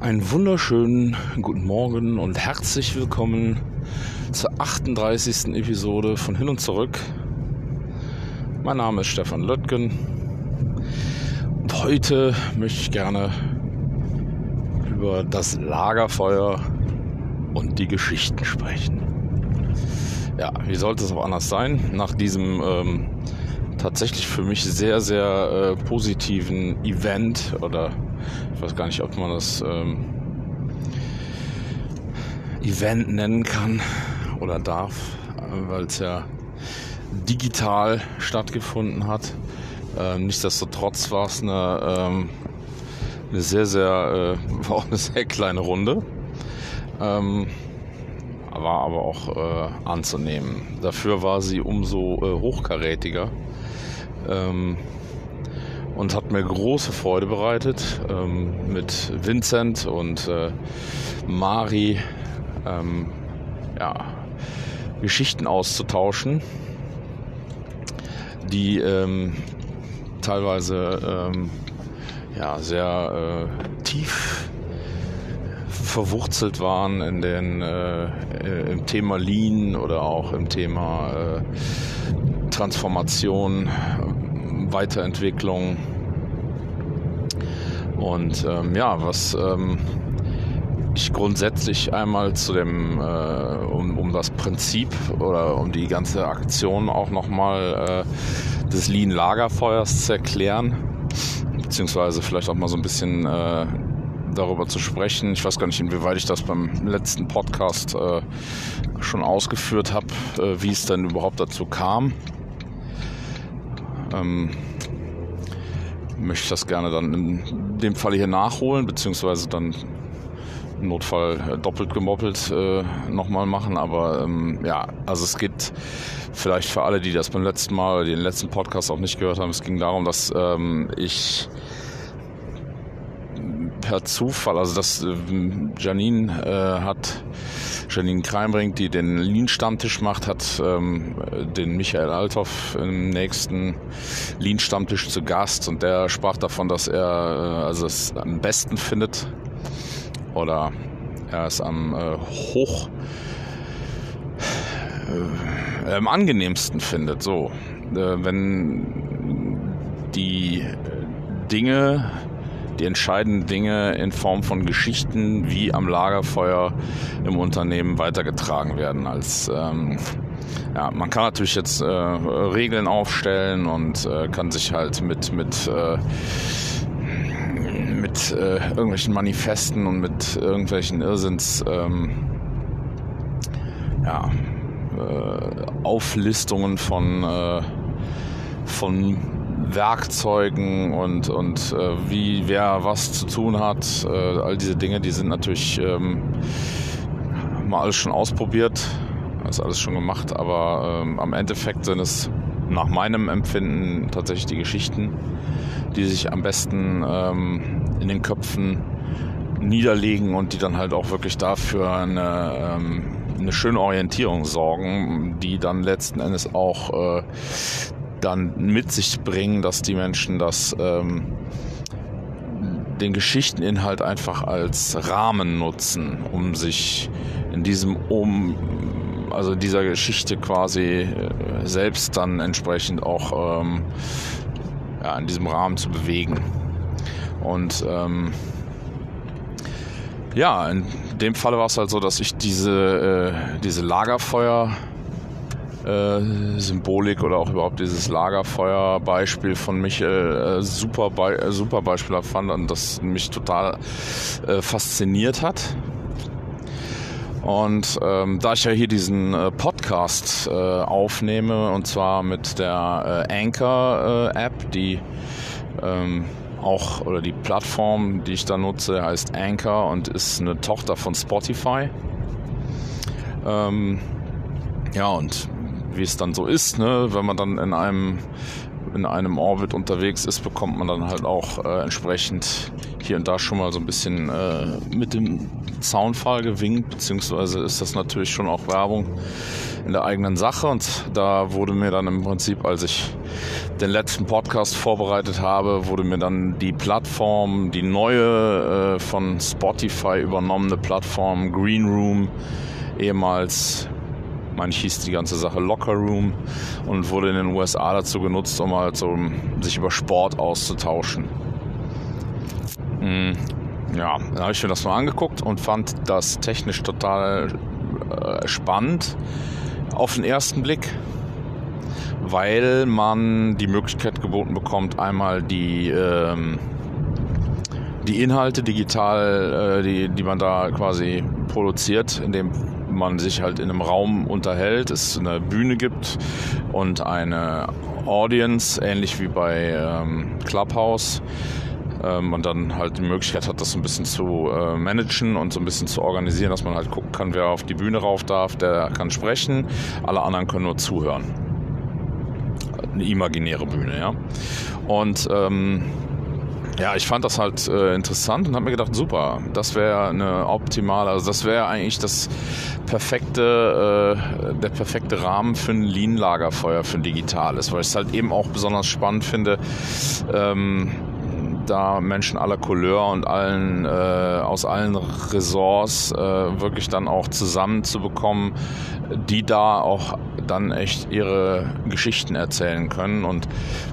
Einen wunderschönen guten Morgen und herzlich willkommen zur 38. Episode von Hin und Zurück. Mein Name ist Stefan Löttgen und heute möchte ich gerne über das Lagerfeuer und die Geschichten sprechen. Ja, wie sollte es auch anders sein? Nach diesem ähm, tatsächlich für mich sehr, sehr äh, positiven Event oder ich weiß gar nicht, ob man das ähm, Event nennen kann oder darf, weil es ja digital stattgefunden hat. Ähm, nichtsdestotrotz war es eine, ähm, eine sehr, sehr, äh, war auch eine sehr kleine Runde. Ähm, war aber auch äh, anzunehmen. Dafür war sie umso äh, hochkarätiger ähm, und hat mir große Freude bereitet, ähm, mit Vincent und äh, Mari ähm, ja, Geschichten auszutauschen, die ähm, teilweise ähm, ja, sehr äh, tief verwurzelt waren in den, äh, äh, im Thema Lean oder auch im Thema äh, Transformation, Weiterentwicklung. Und ähm, ja, was ähm, ich grundsätzlich einmal zu dem, äh, um, um das Prinzip oder um die ganze Aktion auch nochmal äh, des Lean Lagerfeuers zu erklären, beziehungsweise vielleicht auch mal so ein bisschen äh, darüber zu sprechen. Ich weiß gar nicht, inwieweit ich das beim letzten Podcast äh, schon ausgeführt habe, äh, wie es denn überhaupt dazu kam. Ähm, möchte ich das gerne dann in dem Fall hier nachholen, beziehungsweise dann im Notfall äh, doppelt gemoppelt äh, nochmal machen. Aber ähm, ja, also es geht vielleicht für alle, die das beim letzten Mal, den letzten Podcast auch nicht gehört haben, es ging darum, dass ähm, ich per Zufall, also dass äh, Janine äh, hat, Janine Kreimbring, die den Lean-Stammtisch macht, hat ähm, den Michael Althoff im nächsten Lean-Stammtisch zu Gast und der sprach davon, dass er äh, also es am besten findet oder er es am äh, hoch äh, am angenehmsten findet, so äh, wenn die Dinge die entscheidenden Dinge in Form von Geschichten wie am Lagerfeuer im Unternehmen weitergetragen werden. Als ähm, ja, man kann natürlich jetzt äh, Regeln aufstellen und äh, kann sich halt mit mit äh, mit äh, irgendwelchen Manifesten und mit irgendwelchen Irrsinns ähm, ja, äh, Auflistungen von äh, von Werkzeugen und, und äh, wie wer was zu tun hat. Äh, all diese Dinge, die sind natürlich ähm, mal alles schon ausprobiert, ist alles schon gemacht, aber ähm, am Endeffekt sind es nach meinem Empfinden tatsächlich die Geschichten, die sich am besten ähm, in den Köpfen niederlegen und die dann halt auch wirklich dafür eine, ähm, eine schöne Orientierung sorgen, die dann letzten Endes auch äh, dann mit sich bringen, dass die Menschen das ähm, den Geschichteninhalt einfach als Rahmen nutzen, um sich in diesem um also dieser Geschichte quasi äh, selbst dann entsprechend auch ähm, ja, in diesem Rahmen zu bewegen. Und ähm, ja, in dem Falle war es halt so, dass ich diese, äh, diese Lagerfeuer äh, Symbolik oder auch überhaupt dieses Lagerfeuer-Beispiel von Michael äh, super, Be äh, super Beispiel fand und das mich total äh, fasziniert hat. Und ähm, da ich ja hier diesen äh, Podcast äh, aufnehme und zwar mit der äh, Anchor-App, die ähm, auch oder die Plattform, die ich da nutze, heißt Anchor und ist eine Tochter von Spotify. Ähm, ja, und wie es dann so ist, ne? wenn man dann in einem in einem Orbit unterwegs ist, bekommt man dann halt auch äh, entsprechend hier und da schon mal so ein bisschen äh, mit dem Zaunpfahl gewinkt, beziehungsweise ist das natürlich schon auch Werbung in der eigenen Sache und da wurde mir dann im Prinzip, als ich den letzten Podcast vorbereitet habe, wurde mir dann die Plattform, die neue äh, von Spotify übernommene Plattform Green Room, ehemals man hieß die ganze Sache Locker Room und wurde in den USA dazu genutzt, um halt so sich über Sport auszutauschen. Hm, ja, dann habe ich mir das mal angeguckt und fand das technisch total äh, spannend auf den ersten Blick, weil man die Möglichkeit geboten bekommt, einmal die ähm, die Inhalte digital, äh, die, die man da quasi produziert, indem man sich halt in einem Raum unterhält, es eine Bühne gibt und eine Audience, ähnlich wie bei ähm, Clubhouse. Ähm, und dann halt die Möglichkeit hat, das so ein bisschen zu äh, managen und so ein bisschen zu organisieren, dass man halt gucken kann, wer auf die Bühne rauf darf, der kann sprechen, alle anderen können nur zuhören. Eine imaginäre Bühne, ja. Und ähm, ja, ich fand das halt äh, interessant und habe mir gedacht, super, das wäre eine optimale, also das wäre eigentlich das perfekte, äh, der perfekte Rahmen für ein Lean-Lagerfeuer für ein digitales, weil ich es halt eben auch besonders spannend finde, ähm, da Menschen aller Couleur und allen äh, aus allen Ressorts äh, wirklich dann auch zusammenzubekommen, die da auch dann echt ihre Geschichten erzählen können und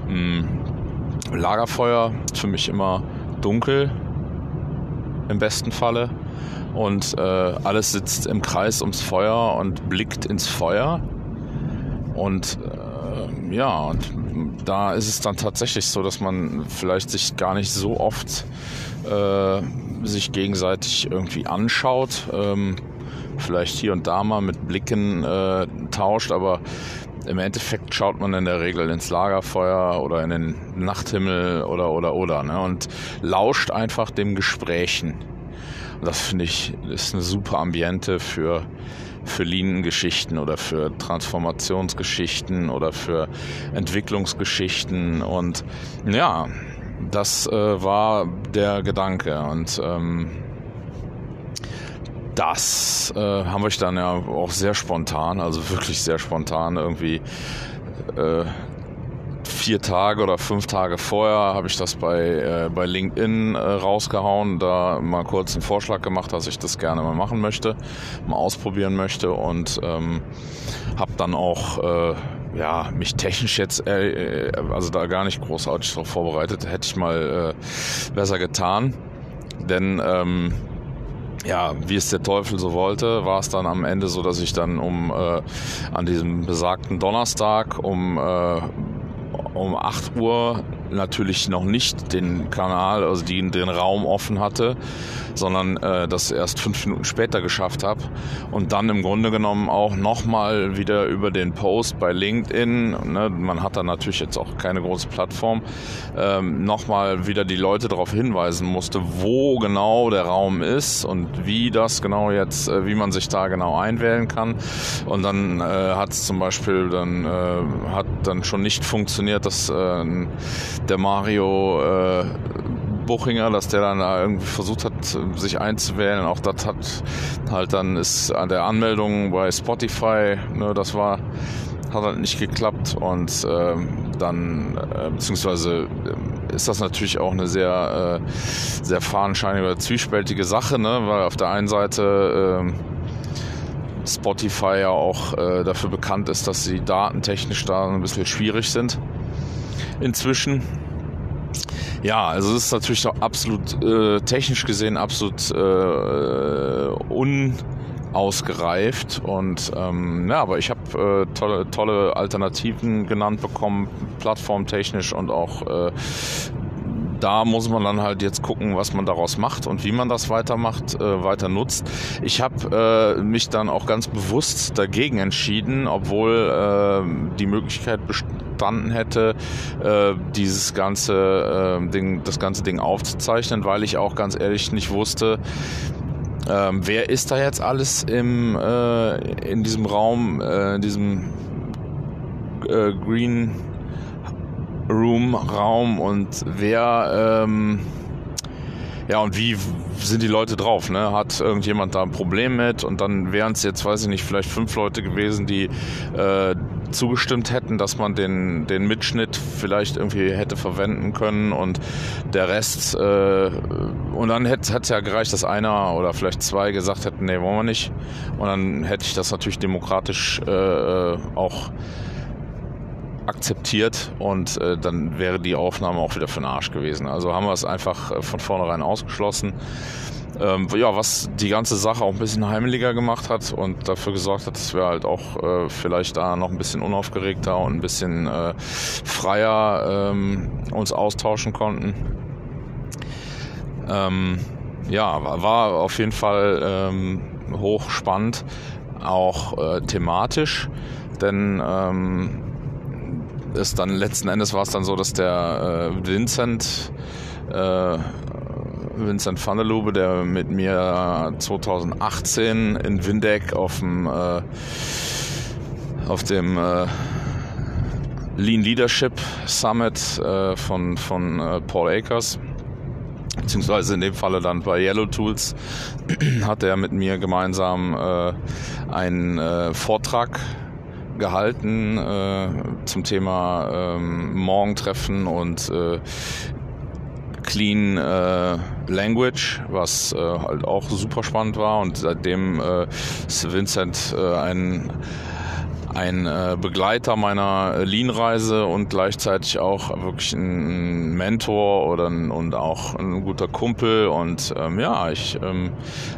mh, Lagerfeuer für mich immer dunkel, im besten Falle. Und äh, alles sitzt im Kreis ums Feuer und blickt ins Feuer. Und äh, ja, und da ist es dann tatsächlich so, dass man vielleicht sich gar nicht so oft äh, sich gegenseitig irgendwie anschaut. Ähm, vielleicht hier und da mal mit Blicken äh, tauscht, aber im Endeffekt schaut man in der Regel ins Lagerfeuer oder in den Nachthimmel oder oder oder ne? und lauscht einfach dem Gesprächen. Und das finde ich ist eine super Ambiente für für Lean-Geschichten oder für Transformationsgeschichten oder für Entwicklungsgeschichten und ja, das äh, war der Gedanke und ähm, das äh, haben wir dann ja auch sehr spontan, also wirklich sehr spontan irgendwie äh, vier Tage oder fünf Tage vorher habe ich das bei, äh, bei LinkedIn äh, rausgehauen, da mal kurz einen Vorschlag gemacht, dass ich das gerne mal machen möchte, mal ausprobieren möchte und ähm, habe dann auch äh, ja, mich technisch jetzt, äh, also da gar nicht großartig darauf vorbereitet, hätte ich mal äh, besser getan, denn ähm, ja, wie es der Teufel so wollte, war es dann am Ende so, dass ich dann um äh, an diesem besagten Donnerstag um äh, um 8 Uhr natürlich noch nicht den Kanal, also die, den Raum offen hatte, sondern äh, das erst fünf Minuten später geschafft habe und dann im Grunde genommen auch nochmal wieder über den Post bei LinkedIn, ne, man hat da natürlich jetzt auch keine große Plattform, ähm, nochmal wieder die Leute darauf hinweisen musste, wo genau der Raum ist und wie das genau jetzt, äh, wie man sich da genau einwählen kann. Und dann äh, hat es zum Beispiel dann äh, hat dann schon nicht funktioniert, dass äh, der Mario äh, Buchinger, dass der dann da irgendwie versucht hat, sich einzuwählen. Auch das hat halt dann ist an der Anmeldung bei Spotify, ne, das war hat halt nicht geklappt und äh, dann äh, beziehungsweise äh, ist das natürlich auch eine sehr äh, sehr fadenscheinige zwiespältige Sache, ne, weil auf der einen Seite äh, Spotify ja auch äh, dafür bekannt ist, dass sie datentechnisch da ein bisschen schwierig sind inzwischen. Ja, also es ist natürlich noch absolut äh, technisch gesehen absolut äh, unausgereift und ähm, ja, aber ich habe äh, tolle, tolle Alternativen genannt bekommen, plattformtechnisch und auch äh, da muss man dann halt jetzt gucken, was man daraus macht und wie man das weitermacht, äh, weiter nutzt. Ich habe äh, mich dann auch ganz bewusst dagegen entschieden, obwohl äh, die Möglichkeit bestanden hätte, äh, dieses ganze äh, Ding, das ganze Ding aufzuzeichnen, weil ich auch ganz ehrlich nicht wusste, ähm, wer ist da jetzt alles im, äh, in diesem Raum, äh, in diesem äh, Green Room Raum und wer ähm, ja, und wie sind die Leute drauf? Ne? Hat irgendjemand da ein Problem mit? Und dann wären es jetzt, weiß ich nicht, vielleicht fünf Leute gewesen, die äh, zugestimmt hätten, dass man den, den Mitschnitt vielleicht irgendwie hätte verwenden können und der Rest, äh, und dann hätte es ja gereicht, dass einer oder vielleicht zwei gesagt hätten, nee, wollen wir nicht. Und dann hätte ich das natürlich demokratisch äh, äh auch akzeptiert und äh, dann wäre die Aufnahme auch wieder für den Arsch gewesen. Also haben wir es einfach äh, von vornherein ausgeschlossen. Ähm, ja, was die ganze Sache auch ein bisschen heimeliger gemacht hat und dafür gesorgt hat, dass wir halt auch äh, vielleicht da noch ein bisschen unaufgeregter und ein bisschen äh, freier ähm, uns austauschen konnten. Ähm, ja, war auf jeden Fall ähm, hochspannend, auch äh, thematisch, denn ähm, ist dann letzten Endes war es dann so, dass der äh, Vincent äh, Vincent van der Lube, der mit mir 2018 in Windeck auf dem äh, auf dem äh, Lean Leadership Summit äh, von, von äh, Paul Akers beziehungsweise in dem Falle dann bei Yellow Tools, hat er mit mir gemeinsam äh, einen äh, Vortrag gehalten äh, zum Thema ähm, Morgentreffen und äh, Clean äh, Language, was äh, halt auch super spannend war. Und seitdem äh, Vincent äh, ein ein äh, Begleiter meiner Lean-Reise und gleichzeitig auch wirklich ein Mentor oder ein, und auch ein guter Kumpel. Und ähm, ja, ich ähm,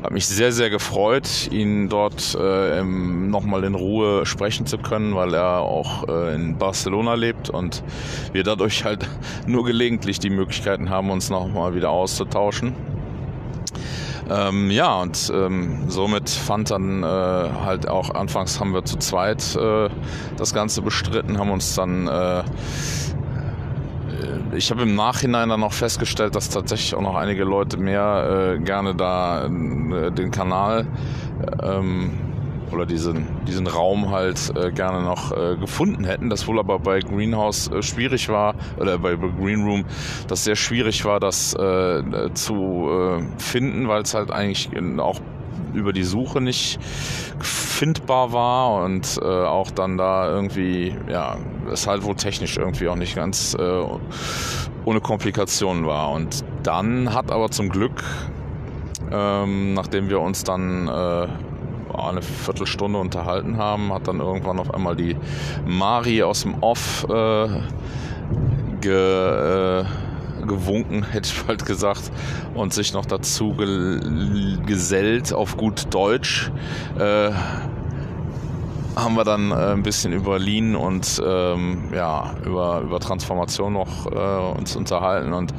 habe mich sehr, sehr gefreut, ihn dort äh, nochmal in Ruhe sprechen zu können, weil er auch äh, in Barcelona lebt und wir dadurch halt nur gelegentlich die Möglichkeiten haben, uns nochmal wieder auszutauschen. Ähm, ja, und ähm, somit fand dann äh, halt auch, anfangs haben wir zu zweit äh, das Ganze bestritten, haben uns dann äh, ich habe im Nachhinein dann noch festgestellt, dass tatsächlich auch noch einige Leute mehr äh, gerne da äh, den Kanal ähm, oder diesen, diesen Raum halt äh, gerne noch äh, gefunden hätten. Das wohl aber bei Greenhouse äh, schwierig war, oder bei Green Room, das sehr schwierig war, das äh, zu äh, finden, weil es halt eigentlich auch über die Suche nicht findbar war und äh, auch dann da irgendwie, ja, es halt wohl technisch irgendwie auch nicht ganz ohne Komplikationen war. Und dann hat aber zum Glück, ähm, nachdem wir uns dann äh, eine Viertelstunde unterhalten haben, hat dann irgendwann auf einmal die Mari aus dem Off äh, ge, äh, gewunken, hätte ich bald gesagt, und sich noch dazu ge gesellt auf gut Deutsch. Äh, haben wir dann äh, ein bisschen über Lean und ähm, ja, über, über Transformation noch äh, uns unterhalten. Und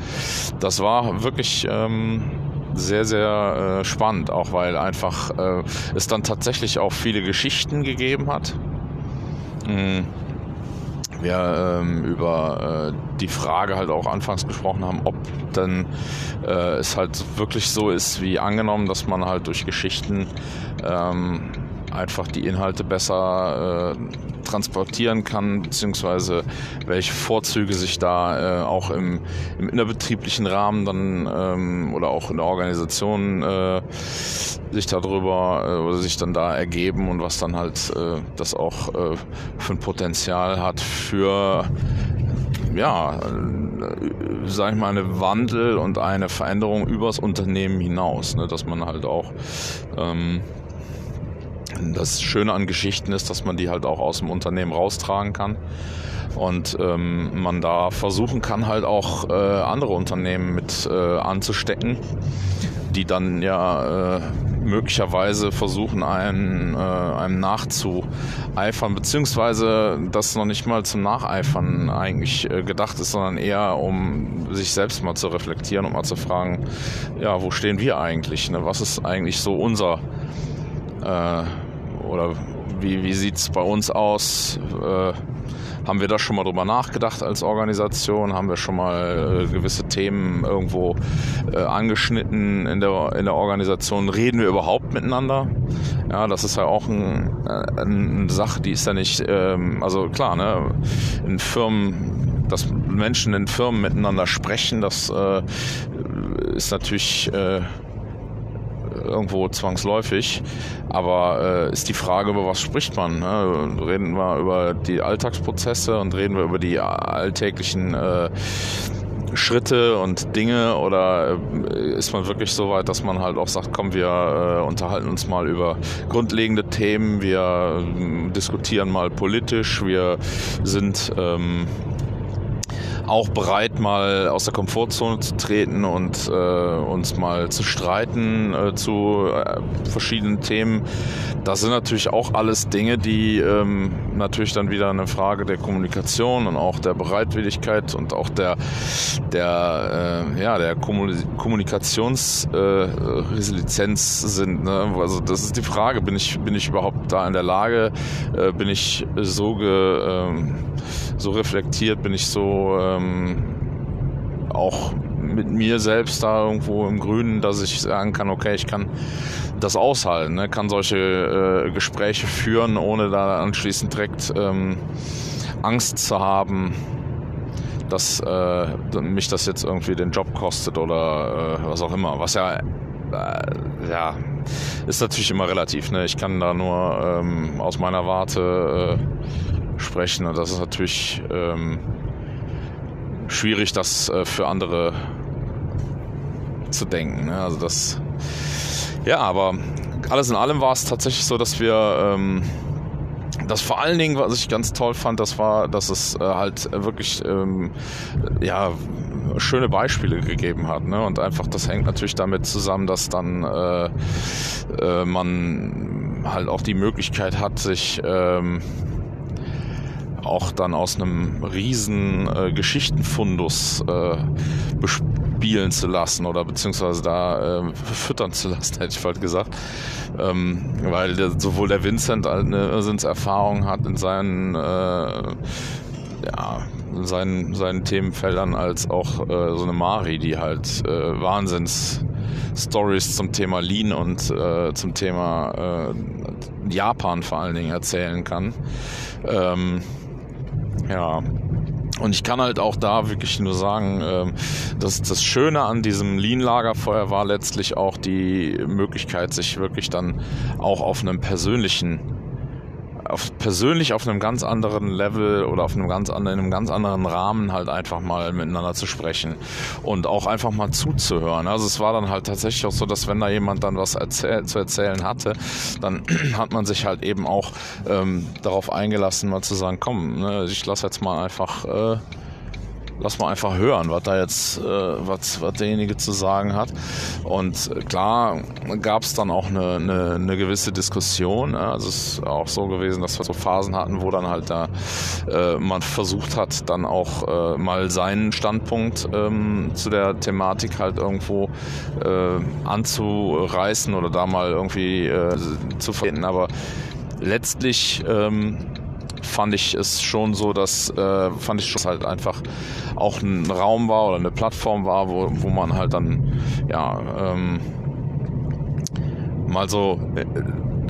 das war wirklich ähm, sehr, sehr äh, spannend, auch weil einfach äh, es dann tatsächlich auch viele Geschichten gegeben hat. Mhm. Wir ähm, über äh, die Frage halt auch anfangs gesprochen haben, ob denn äh, es halt wirklich so ist, wie angenommen, dass man halt durch Geschichten ähm, einfach die Inhalte besser äh, transportieren kann, beziehungsweise welche Vorzüge sich da äh, auch im, im, innerbetrieblichen Rahmen dann ähm, oder auch in der Organisation äh, sich darüber äh, oder sich dann da ergeben und was dann halt äh, das auch äh, für ein Potenzial hat für ja, äh, sag ich mal, eine Wandel und eine Veränderung übers Unternehmen hinaus, ne, dass man halt auch ähm, das Schöne an Geschichten ist, dass man die halt auch aus dem Unternehmen raustragen kann und ähm, man da versuchen kann, halt auch äh, andere Unternehmen mit äh, anzustecken, die dann ja äh, möglicherweise versuchen, einem, äh, einem nachzueifern, beziehungsweise das noch nicht mal zum Nacheifern eigentlich äh, gedacht ist, sondern eher um sich selbst mal zu reflektieren und mal zu fragen, ja, wo stehen wir eigentlich? Ne? Was ist eigentlich so unser äh, oder wie, wie sieht es bei uns aus? Äh, haben wir da schon mal drüber nachgedacht als Organisation? Haben wir schon mal äh, gewisse Themen irgendwo äh, angeschnitten in der, in der Organisation? Reden wir überhaupt miteinander? Ja, das ist ja auch ein, äh, eine Sache, die ist ja nicht, ähm, also klar, ne, in Firmen dass Menschen in Firmen miteinander sprechen, das äh, ist natürlich äh, irgendwo zwangsläufig. Aber äh, ist die Frage, über was spricht man? Ne? Reden wir über die Alltagsprozesse und reden wir über die alltäglichen äh, Schritte und Dinge oder äh, ist man wirklich so weit, dass man halt auch sagt, komm, wir äh, unterhalten uns mal über grundlegende Themen, wir äh, diskutieren mal politisch, wir sind ähm, auch bereit, mal aus der Komfortzone zu treten und äh, uns mal zu streiten äh, zu äh, verschiedenen Themen. Das sind natürlich auch alles Dinge, die ähm, natürlich dann wieder eine Frage der Kommunikation und auch der Bereitwilligkeit und auch der, der, äh, ja, der Kommunikationsresilienz äh, sind. Ne? Also das ist die Frage, bin ich, bin ich überhaupt da in der Lage, äh, bin ich so, ge, ähm, so reflektiert, bin ich so ähm, auch mit mir selbst da irgendwo im Grünen, dass ich sagen kann, okay, ich kann das aushalten, ne? kann solche äh, Gespräche führen, ohne da anschließend direkt ähm, Angst zu haben, dass äh, mich das jetzt irgendwie den Job kostet oder äh, was auch immer. Was ja, äh, ja, ist natürlich immer relativ. Ne? Ich kann da nur ähm, aus meiner Warte äh, sprechen und das ist natürlich ähm, schwierig, das äh, für andere zu denken. Ne? Also das, ja, aber alles in allem war es tatsächlich so, dass wir ähm, das vor allen Dingen, was ich ganz toll fand, das war, dass es äh, halt wirklich ähm, ja schöne Beispiele gegeben hat. Ne? Und einfach, das hängt natürlich damit zusammen, dass dann äh, äh, man halt auch die Möglichkeit hat, sich ähm, auch dann aus einem riesen äh, Geschichtenfundus äh, bespielen zu lassen oder beziehungsweise da äh, füttern zu lassen, hätte ich bald gesagt. Ähm, weil der, sowohl der Vincent eine Irrsinnserfahrung hat in seinen äh, ja, seinen, seinen Themenfeldern als auch äh, so eine Mari, die halt äh, Wahnsinns Stories zum Thema Lean und äh, zum Thema äh, Japan vor allen Dingen erzählen kann. Ähm, ja. Und ich kann halt auch da wirklich nur sagen, ähm, dass das Schöne an diesem Lean-Lagerfeuer war letztlich auch die Möglichkeit, sich wirklich dann auch auf einem persönlichen auf, persönlich auf einem ganz anderen Level oder auf einem ganz anderen, in einem ganz anderen Rahmen halt einfach mal miteinander zu sprechen und auch einfach mal zuzuhören. Also es war dann halt tatsächlich auch so, dass wenn da jemand dann was erzähl zu erzählen hatte, dann hat man sich halt eben auch ähm, darauf eingelassen, mal zu sagen, komm, ne, ich lass jetzt mal einfach äh, lass mal einfach hören, was da jetzt, äh, was, was derjenige zu sagen hat. Und klar gab es dann auch eine, eine, eine gewisse Diskussion. Ja. Also es ist auch so gewesen, dass wir so Phasen hatten, wo dann halt da äh, man versucht hat, dann auch äh, mal seinen Standpunkt ähm, zu der Thematik halt irgendwo äh, anzureißen oder da mal irgendwie äh, zu verbinden. Aber letztlich ähm, fand ich es schon so, dass äh, fand ich schon halt einfach auch ein Raum war oder eine Plattform war, wo, wo man halt dann ja ähm, mal so äh,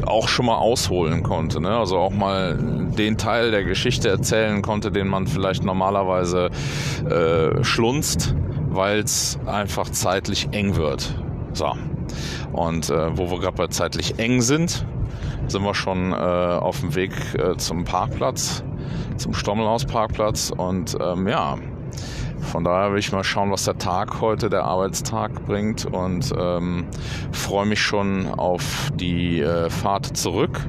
auch schon mal ausholen konnte, ne? also auch mal den Teil der Geschichte erzählen konnte, den man vielleicht normalerweise äh, schlunzt, weil es einfach zeitlich eng wird. So. Und äh, wo wir gerade bei zeitlich eng sind, sind wir schon äh, auf dem Weg äh, zum Parkplatz, zum Stommelhaus-Parkplatz. Und ähm, ja, von daher will ich mal schauen, was der Tag heute, der Arbeitstag bringt und ähm, freue mich schon auf die äh, Fahrt zurück.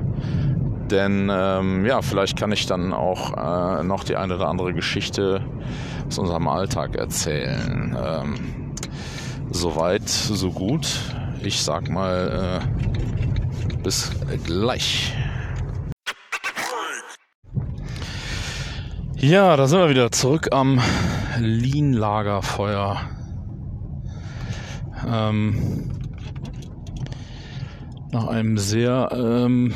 Denn ähm, ja, vielleicht kann ich dann auch äh, noch die eine oder andere Geschichte aus unserem Alltag erzählen. Ähm, Soweit, so gut. Ich sag mal, äh, bis gleich. Ja, da sind wir wieder zurück am Lean-Lagerfeuer. Ähm, nach einem sehr ähm,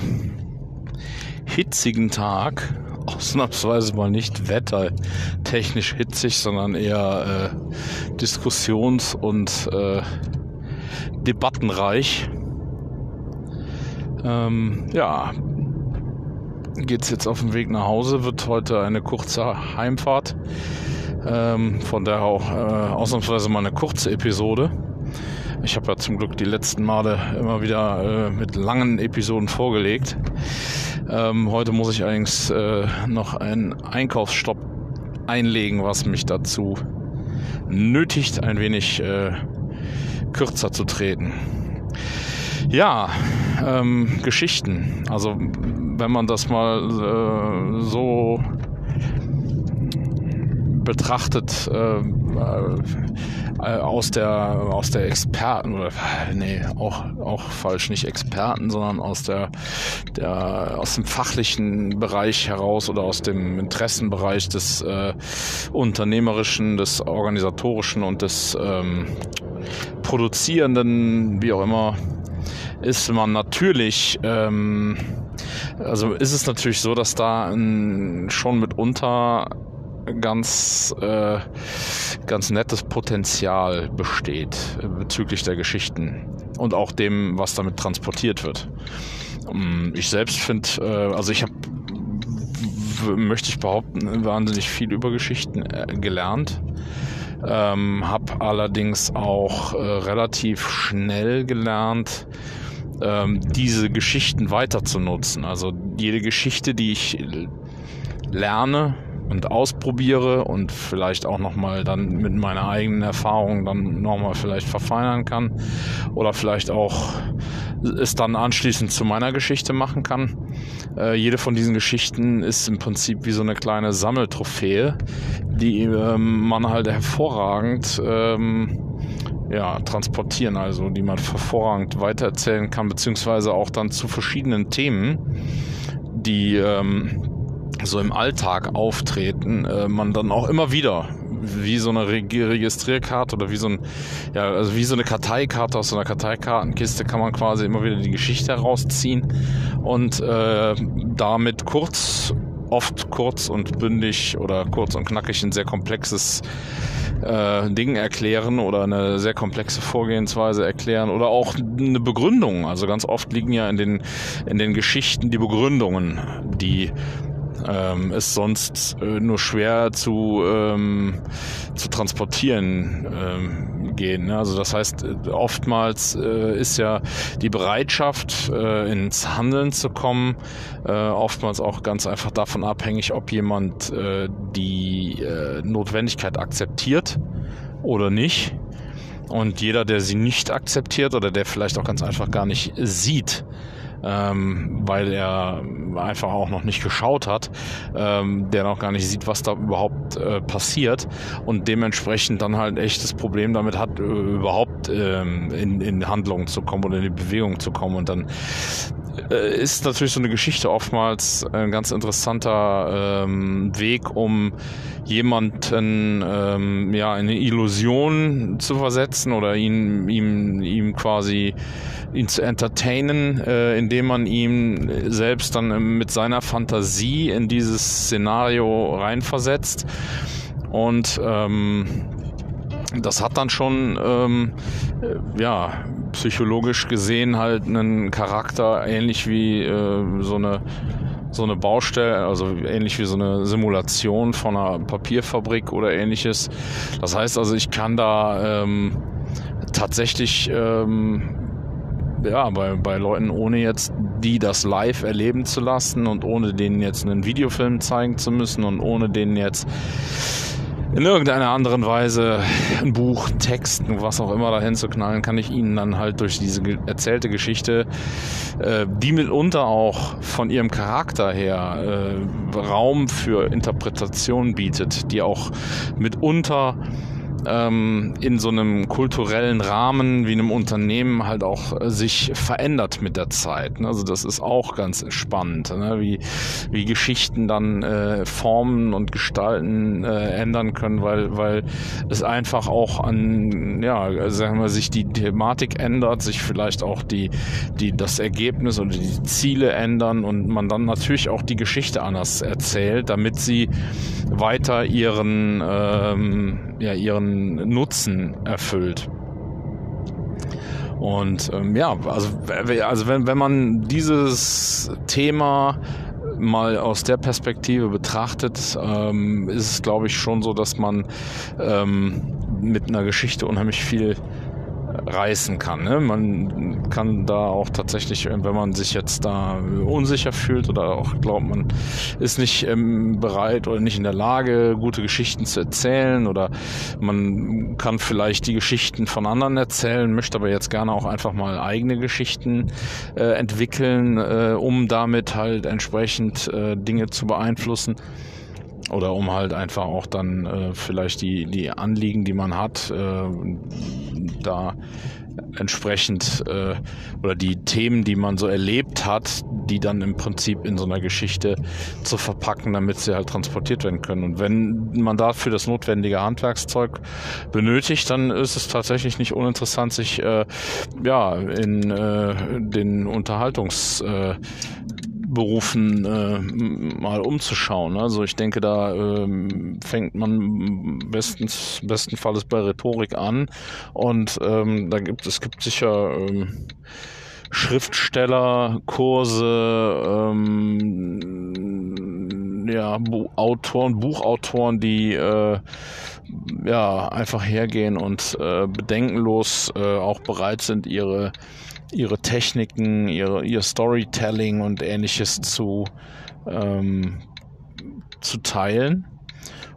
hitzigen Tag, ausnahmsweise mal nicht wettertechnisch hitzig, sondern eher äh, diskussions- und äh, debattenreich. Ähm, ja, geht's jetzt auf dem Weg nach Hause, wird heute eine kurze Heimfahrt. Ähm, von daher auch äh, ausnahmsweise mal eine kurze Episode. Ich habe ja zum Glück die letzten Male immer wieder äh, mit langen Episoden vorgelegt. Ähm, heute muss ich allerdings äh, noch einen Einkaufsstopp einlegen, was mich dazu nötigt, ein wenig äh, kürzer zu treten. Ja, ähm, Geschichten. Also wenn man das mal äh, so betrachtet äh, äh, aus der aus der Experten oder nee auch auch falsch nicht Experten sondern aus der der aus dem fachlichen Bereich heraus oder aus dem Interessenbereich des äh, unternehmerischen des organisatorischen und des ähm, produzierenden wie auch immer ist man natürlich ähm, also ist es natürlich so, dass da ein, schon mitunter ganz, äh, ganz nettes Potenzial besteht bezüglich der Geschichten und auch dem, was damit transportiert wird. Ähm, ich selbst finde, äh, also ich habe, möchte ich behaupten, wahnsinnig viel über Geschichten äh, gelernt. Ähm, habe allerdings auch äh, relativ schnell gelernt, ähm, diese Geschichten weiter zu nutzen. Also jede Geschichte, die ich lerne, und ausprobiere und vielleicht auch nochmal dann mit meiner eigenen Erfahrung dann nochmal vielleicht verfeinern kann oder vielleicht auch es dann anschließend zu meiner Geschichte machen kann. Äh, jede von diesen Geschichten ist im Prinzip wie so eine kleine Sammeltrophäe, die ähm, man halt hervorragend ähm, ja, transportieren, also die man hervorragend weitererzählen kann, beziehungsweise auch dann zu verschiedenen Themen, die ähm, so im Alltag auftreten, äh, man dann auch immer wieder wie so eine Registrierkarte oder wie so ein ja also wie so eine Karteikarte aus so einer Karteikartenkiste kann man quasi immer wieder die Geschichte herausziehen und äh, damit kurz oft kurz und bündig oder kurz und knackig ein sehr komplexes äh, Ding erklären oder eine sehr komplexe Vorgehensweise erklären oder auch eine Begründung. Also ganz oft liegen ja in den in den Geschichten die Begründungen, die ähm, ist sonst äh, nur schwer zu, ähm, zu transportieren ähm, gehen. Ne? Also das heißt, oftmals äh, ist ja die Bereitschaft, äh, ins Handeln zu kommen, äh, oftmals auch ganz einfach davon abhängig, ob jemand äh, die äh, Notwendigkeit akzeptiert oder nicht. Und jeder, der sie nicht akzeptiert oder der vielleicht auch ganz einfach gar nicht sieht, ähm, weil er einfach auch noch nicht geschaut hat, ähm, der noch gar nicht sieht, was da überhaupt äh, passiert. Und dementsprechend dann halt echt das Problem damit hat, äh, überhaupt ähm, in, in Handlungen zu kommen oder in die Bewegung zu kommen. Und dann äh, ist natürlich so eine Geschichte oftmals ein ganz interessanter ähm, Weg, um jemanden ähm, ja in eine Illusion zu versetzen oder ihn ihm ihm quasi ihn zu entertainen, äh, indem man ihm selbst dann mit seiner Fantasie in dieses Szenario reinversetzt. Und ähm, das hat dann schon ähm, äh, ja psychologisch gesehen halt einen Charakter ähnlich wie äh, so eine so eine Baustelle, also ähnlich wie so eine Simulation von einer Papierfabrik oder ähnliches. Das heißt also, ich kann da ähm, tatsächlich ähm, ja, bei, bei Leuten, ohne jetzt die das live erleben zu lassen und ohne denen jetzt einen Videofilm zeigen zu müssen und ohne denen jetzt in irgendeiner anderen Weise ein Buch, Text, was auch immer dahin zu knallen, kann ich Ihnen dann halt durch diese erzählte Geschichte, äh, die mitunter auch von ihrem Charakter her äh, Raum für Interpretation bietet, die auch mitunter ähm, in so einem kulturellen Rahmen wie einem Unternehmen halt auch äh, sich verändert mit der Zeit. Ne? Also das ist auch ganz spannend, ne? wie, wie Geschichten dann äh, Formen und Gestalten äh, ändern können, weil, weil es einfach auch an, ja, sagen wir, sich die Thematik ändert, sich vielleicht auch die, die, das Ergebnis oder die Ziele ändern und man dann natürlich auch die Geschichte anders erzählt, damit sie weiter ihren, ähm, ja, ihren Nutzen erfüllt. Und ähm, ja, also, also wenn, wenn man dieses Thema mal aus der Perspektive betrachtet, ähm, ist es, glaube ich, schon so, dass man ähm, mit einer Geschichte unheimlich viel reißen kann. Ne? Man kann da auch tatsächlich, wenn man sich jetzt da unsicher fühlt oder auch glaubt, man ist nicht ähm, bereit oder nicht in der Lage, gute Geschichten zu erzählen oder man kann vielleicht die Geschichten von anderen erzählen, möchte aber jetzt gerne auch einfach mal eigene Geschichten äh, entwickeln, äh, um damit halt entsprechend äh, Dinge zu beeinflussen oder um halt einfach auch dann äh, vielleicht die, die Anliegen, die man hat, äh, da entsprechend äh, oder die Themen, die man so erlebt hat, die dann im Prinzip in so einer Geschichte zu verpacken, damit sie halt transportiert werden können. Und wenn man dafür das notwendige Handwerkszeug benötigt, dann ist es tatsächlich nicht uninteressant, sich äh, ja in äh, den Unterhaltungs äh, Berufen äh, mal umzuschauen. Also ich denke, da äh, fängt man bestens, bestenfalls bei Rhetorik an und ähm, da gibt es gibt sicher ähm, Schriftstellerkurse, ähm, ja, Bu Autoren, Buchautoren, die äh, ja einfach hergehen und äh, bedenkenlos äh, auch bereit sind, ihre ihre Techniken, ihre, ihr Storytelling und ähnliches zu, ähm, zu teilen.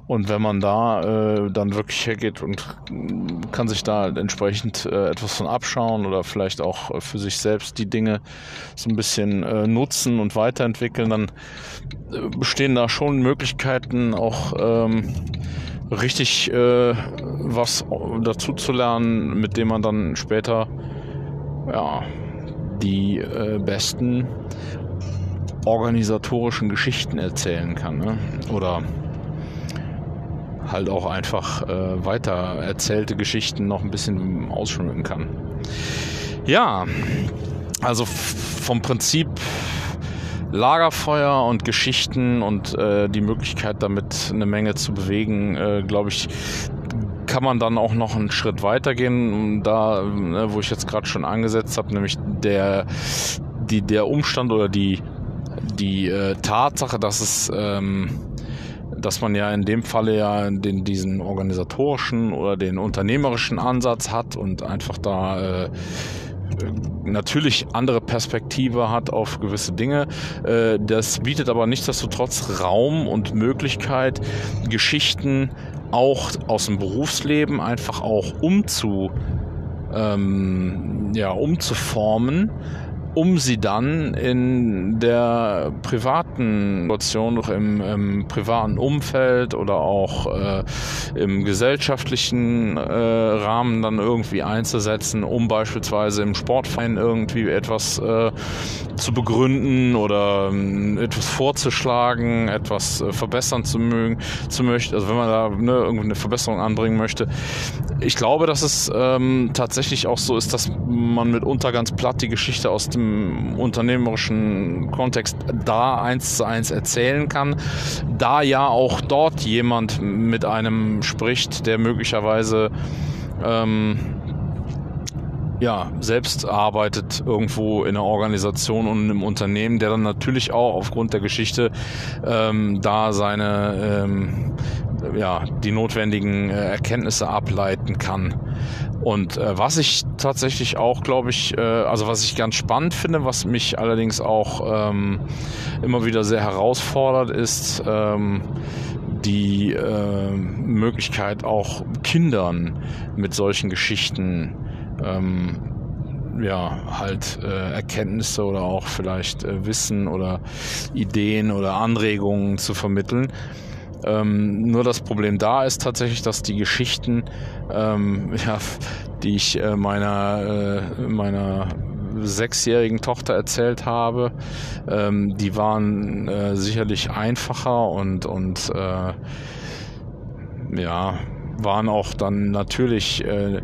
Und wenn man da äh, dann wirklich hergeht und kann sich da entsprechend äh, etwas von abschauen oder vielleicht auch für sich selbst die Dinge so ein bisschen äh, nutzen und weiterentwickeln, dann äh, bestehen da schon Möglichkeiten, auch ähm, richtig äh, was dazu zu lernen, mit dem man dann später ja, die äh, besten organisatorischen Geschichten erzählen kann. Ne? Oder halt auch einfach äh, weiter erzählte Geschichten noch ein bisschen ausschmücken kann. Ja, also vom Prinzip Lagerfeuer und Geschichten und äh, die Möglichkeit damit eine Menge zu bewegen, äh, glaube ich, kann man dann auch noch einen Schritt weitergehen, da, ne, wo ich jetzt gerade schon angesetzt habe, nämlich der, die, der Umstand oder die, die äh, Tatsache, dass es ähm, dass man ja in dem Falle ja den, diesen organisatorischen oder den unternehmerischen Ansatz hat und einfach da äh, natürlich andere Perspektive hat auf gewisse Dinge. Äh, das bietet aber nichtsdestotrotz Raum und Möglichkeit, Geschichten auch aus dem Berufsleben einfach auch umzu, ähm, ja, umzuformen um sie dann in der privaten Situation, im, im privaten Umfeld oder auch äh, im gesellschaftlichen äh, Rahmen dann irgendwie einzusetzen, um beispielsweise im Sportverein irgendwie etwas äh, zu begründen oder äh, etwas vorzuschlagen, etwas äh, verbessern zu mögen, zu möchten. Also wenn man da ne, irgendwie eine Verbesserung anbringen möchte. Ich glaube, dass es ähm, tatsächlich auch so ist, dass man mitunter ganz platt die Geschichte aus dem unternehmerischen Kontext da eins zu eins erzählen kann, da ja auch dort jemand mit einem spricht, der möglicherweise ähm, ja, selbst arbeitet irgendwo in einer Organisation und im Unternehmen, der dann natürlich auch aufgrund der Geschichte ähm, da seine ähm, ja, die notwendigen äh, Erkenntnisse ableiten kann. Und äh, was ich tatsächlich auch, glaube ich, äh, also was ich ganz spannend finde, was mich allerdings auch ähm, immer wieder sehr herausfordert, ist ähm, die äh, Möglichkeit auch Kindern mit solchen Geschichten ähm, ja, halt äh, Erkenntnisse oder auch vielleicht äh, Wissen oder Ideen oder Anregungen zu vermitteln. Ähm, nur das Problem da ist tatsächlich, dass die Geschichten, ähm, ja, die ich äh, meiner, äh, meiner sechsjährigen Tochter erzählt habe, ähm, die waren äh, sicherlich einfacher und, und äh, ja, waren auch dann natürlich äh,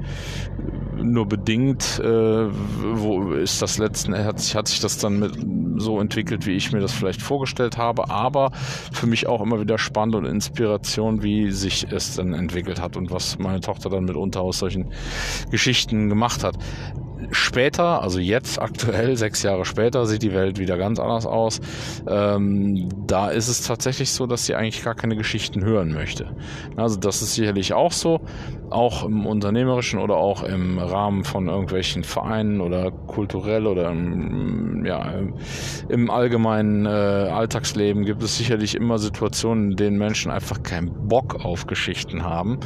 nur bedingt, äh, wo ist das letzten, hat hat sich das dann mit so entwickelt, wie ich mir das vielleicht vorgestellt habe, aber für mich auch immer wieder spannend und Inspiration, wie sich es dann entwickelt hat und was meine Tochter dann mitunter aus solchen Geschichten gemacht hat später, also jetzt aktuell, sechs Jahre später, sieht die Welt wieder ganz anders aus. Ähm, da ist es tatsächlich so, dass sie eigentlich gar keine Geschichten hören möchte. Also das ist sicherlich auch so, auch im unternehmerischen oder auch im Rahmen von irgendwelchen Vereinen oder kulturell oder im, ja, im allgemeinen äh, Alltagsleben gibt es sicherlich immer Situationen, in denen Menschen einfach keinen Bock auf Geschichten haben,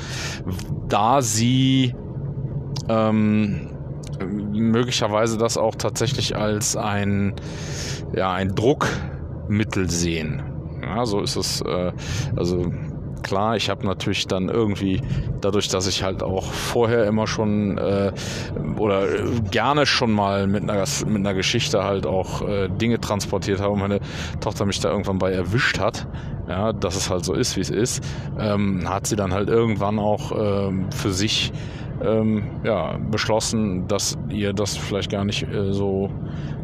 da sie ähm, möglicherweise das auch tatsächlich als ein, ja, ein Druckmittel sehen. Ja, so ist es. Äh, also klar, ich habe natürlich dann irgendwie, dadurch, dass ich halt auch vorher immer schon äh, oder gerne schon mal mit einer, mit einer Geschichte halt auch äh, Dinge transportiert habe und meine Tochter mich da irgendwann bei erwischt hat, ja, dass es halt so ist, wie es ist, ähm, hat sie dann halt irgendwann auch ähm, für sich ähm, ja, beschlossen, dass ihr das vielleicht gar nicht äh, so,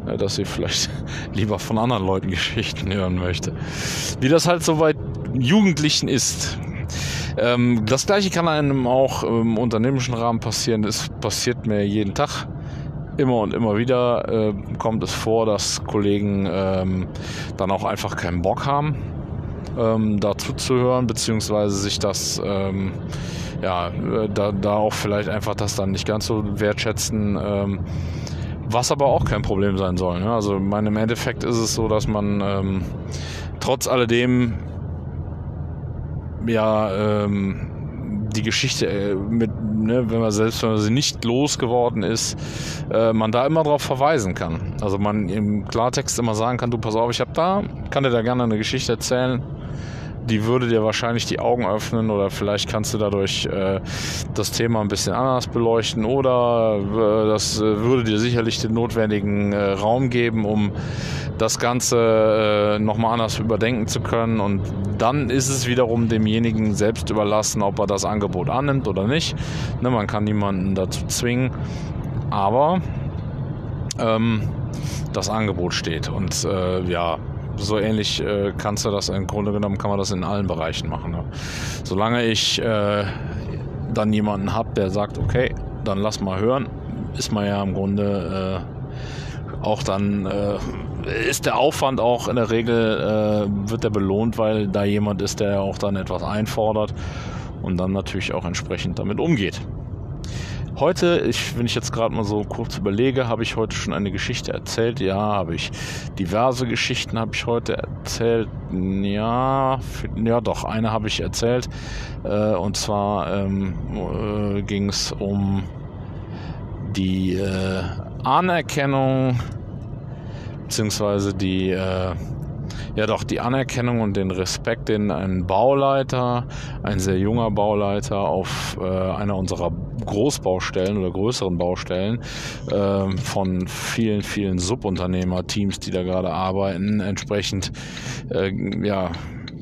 äh, dass sie vielleicht lieber von anderen Leuten Geschichten hören möchte. Wie das halt so bei Jugendlichen ist. Ähm, das gleiche kann einem auch im unternehmerischen Rahmen passieren. Es passiert mir jeden Tag. Immer und immer wieder äh, kommt es vor, dass Kollegen ähm, dann auch einfach keinen Bock haben, ähm, dazu zu hören, beziehungsweise sich das ähm, ja, äh, da, da auch vielleicht einfach das dann nicht ganz so wertschätzen. Ähm, was aber auch kein Problem sein soll. Ne? Also mein, im Endeffekt ist es so, dass man ähm, trotz alledem ja ähm, die Geschichte äh, mit, ne, wenn man selbst wenn man sie nicht losgeworden ist, äh, man da immer darauf verweisen kann. Also man im Klartext immer sagen kann, du pass auf, ich habe da, kann dir da gerne eine Geschichte erzählen die würde dir wahrscheinlich die Augen öffnen oder vielleicht kannst du dadurch äh, das Thema ein bisschen anders beleuchten oder äh, das äh, würde dir sicherlich den notwendigen äh, Raum geben, um das Ganze äh, nochmal anders überdenken zu können. Und dann ist es wiederum demjenigen selbst überlassen, ob er das Angebot annimmt oder nicht. Ne, man kann niemanden dazu zwingen, aber ähm, das Angebot steht. Und äh, ja, so ähnlich äh, kannst du das im Grunde genommen kann man das in allen Bereichen machen. Ne? Solange ich äh, dann jemanden habe, der sagt, okay, dann lass mal hören, ist man ja im Grunde äh, auch dann äh, ist der Aufwand auch in der Regel äh, wird der belohnt, weil da jemand ist, der auch dann etwas einfordert und dann natürlich auch entsprechend damit umgeht. Heute, ich, wenn ich jetzt gerade mal so kurz überlege, habe ich heute schon eine Geschichte erzählt. Ja, habe ich diverse Geschichten habe ich heute erzählt. Ja, ja doch, eine habe ich erzählt. Äh, und zwar ähm, äh, ging es um die äh, Anerkennung beziehungsweise die äh, ja doch die Anerkennung und den Respekt, den ein Bauleiter, ein sehr junger Bauleiter auf äh, einer unserer Großbaustellen oder größeren Baustellen äh, von vielen, vielen Subunternehmerteams, die da gerade arbeiten, entsprechend äh, ja,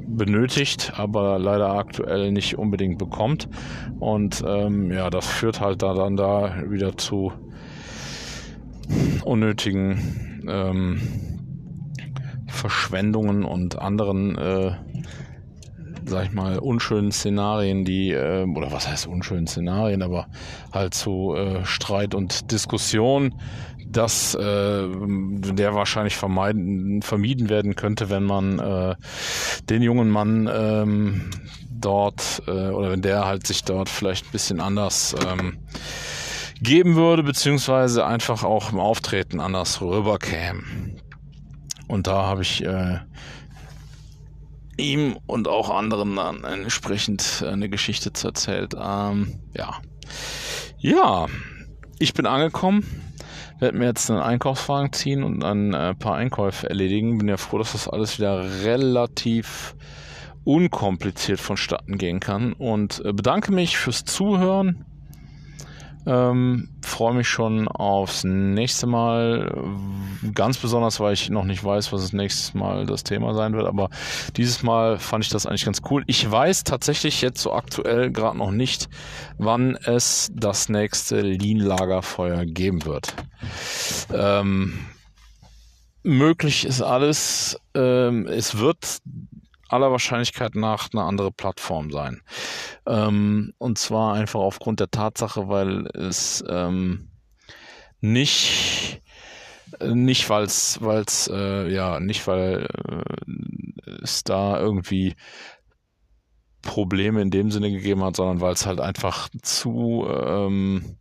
benötigt, aber leider aktuell nicht unbedingt bekommt. Und ähm, ja, das führt halt da dann da wieder zu unnötigen ähm, Verschwendungen und anderen, äh, sag ich mal, unschönen Szenarien, die, äh, oder was heißt unschönen Szenarien, aber halt zu äh, Streit und Diskussion, dass äh, der wahrscheinlich vermeiden, vermieden werden könnte, wenn man äh, den jungen Mann ähm, dort äh, oder wenn der halt sich dort vielleicht ein bisschen anders ähm, geben würde, beziehungsweise einfach auch im Auftreten anders rüberkäme. Und da habe ich äh, ihm und auch anderen dann entsprechend eine Geschichte zu erzählt. Ähm, ja. Ja, ich bin angekommen, werde mir jetzt einen Einkaufswagen ziehen und ein äh, paar Einkäufe erledigen. Bin ja froh, dass das alles wieder relativ unkompliziert vonstatten gehen kann und äh, bedanke mich fürs Zuhören. Ähm, Freue mich schon aufs nächste Mal. Ganz besonders, weil ich noch nicht weiß, was das nächste Mal das Thema sein wird. Aber dieses Mal fand ich das eigentlich ganz cool. Ich weiß tatsächlich jetzt so aktuell gerade noch nicht, wann es das nächste Lean-Lagerfeuer geben wird. Ähm, möglich ist alles. Ähm, es wird aller Wahrscheinlichkeit nach eine andere Plattform sein. Ähm, und zwar einfach aufgrund der Tatsache, weil es ähm, nicht nicht weil's weil's äh, ja nicht weil äh, es da irgendwie Probleme in dem Sinne gegeben hat, sondern weil es halt einfach zu ähm,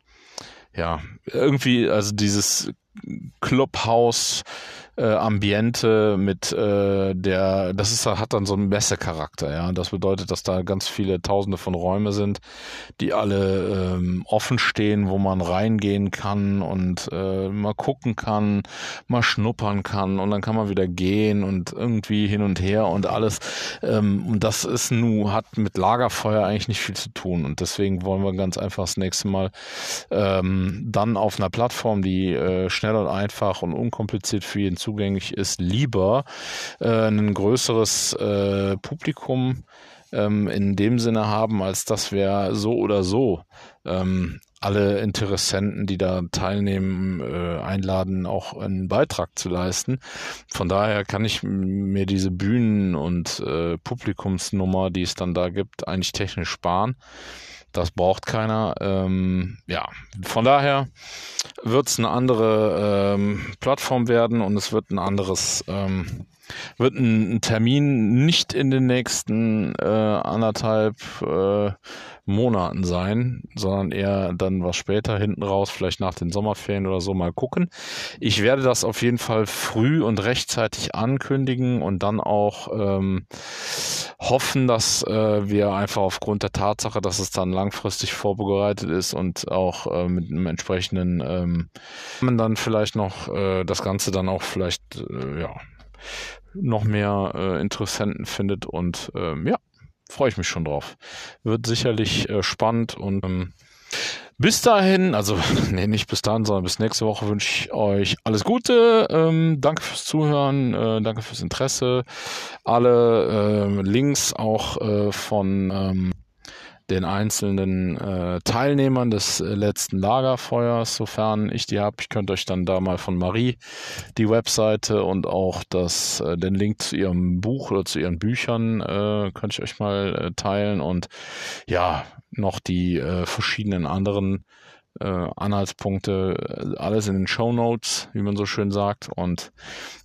ja irgendwie also dieses Clubhouse äh, Ambiente mit äh, der, das ist hat dann so einen Messecharakter, ja. Das bedeutet, dass da ganz viele Tausende von Räume sind, die alle ähm, offen stehen, wo man reingehen kann und äh, mal gucken kann, mal schnuppern kann und dann kann man wieder gehen und irgendwie hin und her und alles. Ähm, und das ist nu hat mit Lagerfeuer eigentlich nicht viel zu tun und deswegen wollen wir ganz einfach das nächste Mal ähm, dann auf einer Plattform, die äh, schnell und einfach und unkompliziert für jeden zugänglich ist, lieber äh, ein größeres äh, Publikum ähm, in dem Sinne haben, als dass wir so oder so ähm, alle Interessenten, die da teilnehmen, äh, einladen, auch einen Beitrag zu leisten. Von daher kann ich mir diese Bühnen- und äh, Publikumsnummer, die es dann da gibt, eigentlich technisch sparen. Das braucht keiner. Ähm, ja, von daher wird es eine andere ähm, Plattform werden und es wird ein anderes, ähm, wird ein, ein, Termin nicht in den nächsten äh, anderthalb äh, Monaten sein, sondern eher dann was später hinten raus, vielleicht nach den Sommerferien oder so mal gucken. Ich werde das auf jeden Fall früh und rechtzeitig ankündigen und dann auch ähm, hoffen, dass äh, wir einfach aufgrund der Tatsache, dass es dann langfristig vorbereitet ist und auch äh, mit einem entsprechenden ähm, dann vielleicht noch äh, das Ganze dann auch vielleicht äh, ja noch mehr äh, Interessenten findet und ähm, ja freue ich mich schon drauf. Wird sicherlich äh, spannend und ähm, bis dahin, also nee, nicht bis dahin, sondern bis nächste Woche wünsche ich euch alles Gute. Ähm, danke fürs Zuhören, äh, danke fürs Interesse. Alle äh, Links auch äh, von ähm, den einzelnen äh, Teilnehmern des äh, letzten Lagerfeuers, sofern ich die habe. Ich könnte euch dann da mal von Marie die Webseite und auch das, äh, den Link zu ihrem Buch oder zu ihren Büchern äh, könnte ich euch mal äh, teilen und ja, noch die äh, verschiedenen anderen Anhaltspunkte, alles in den Show Notes, wie man so schön sagt. Und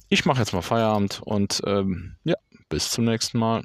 ich mache jetzt mal Feierabend und ähm, ja, bis zum nächsten Mal.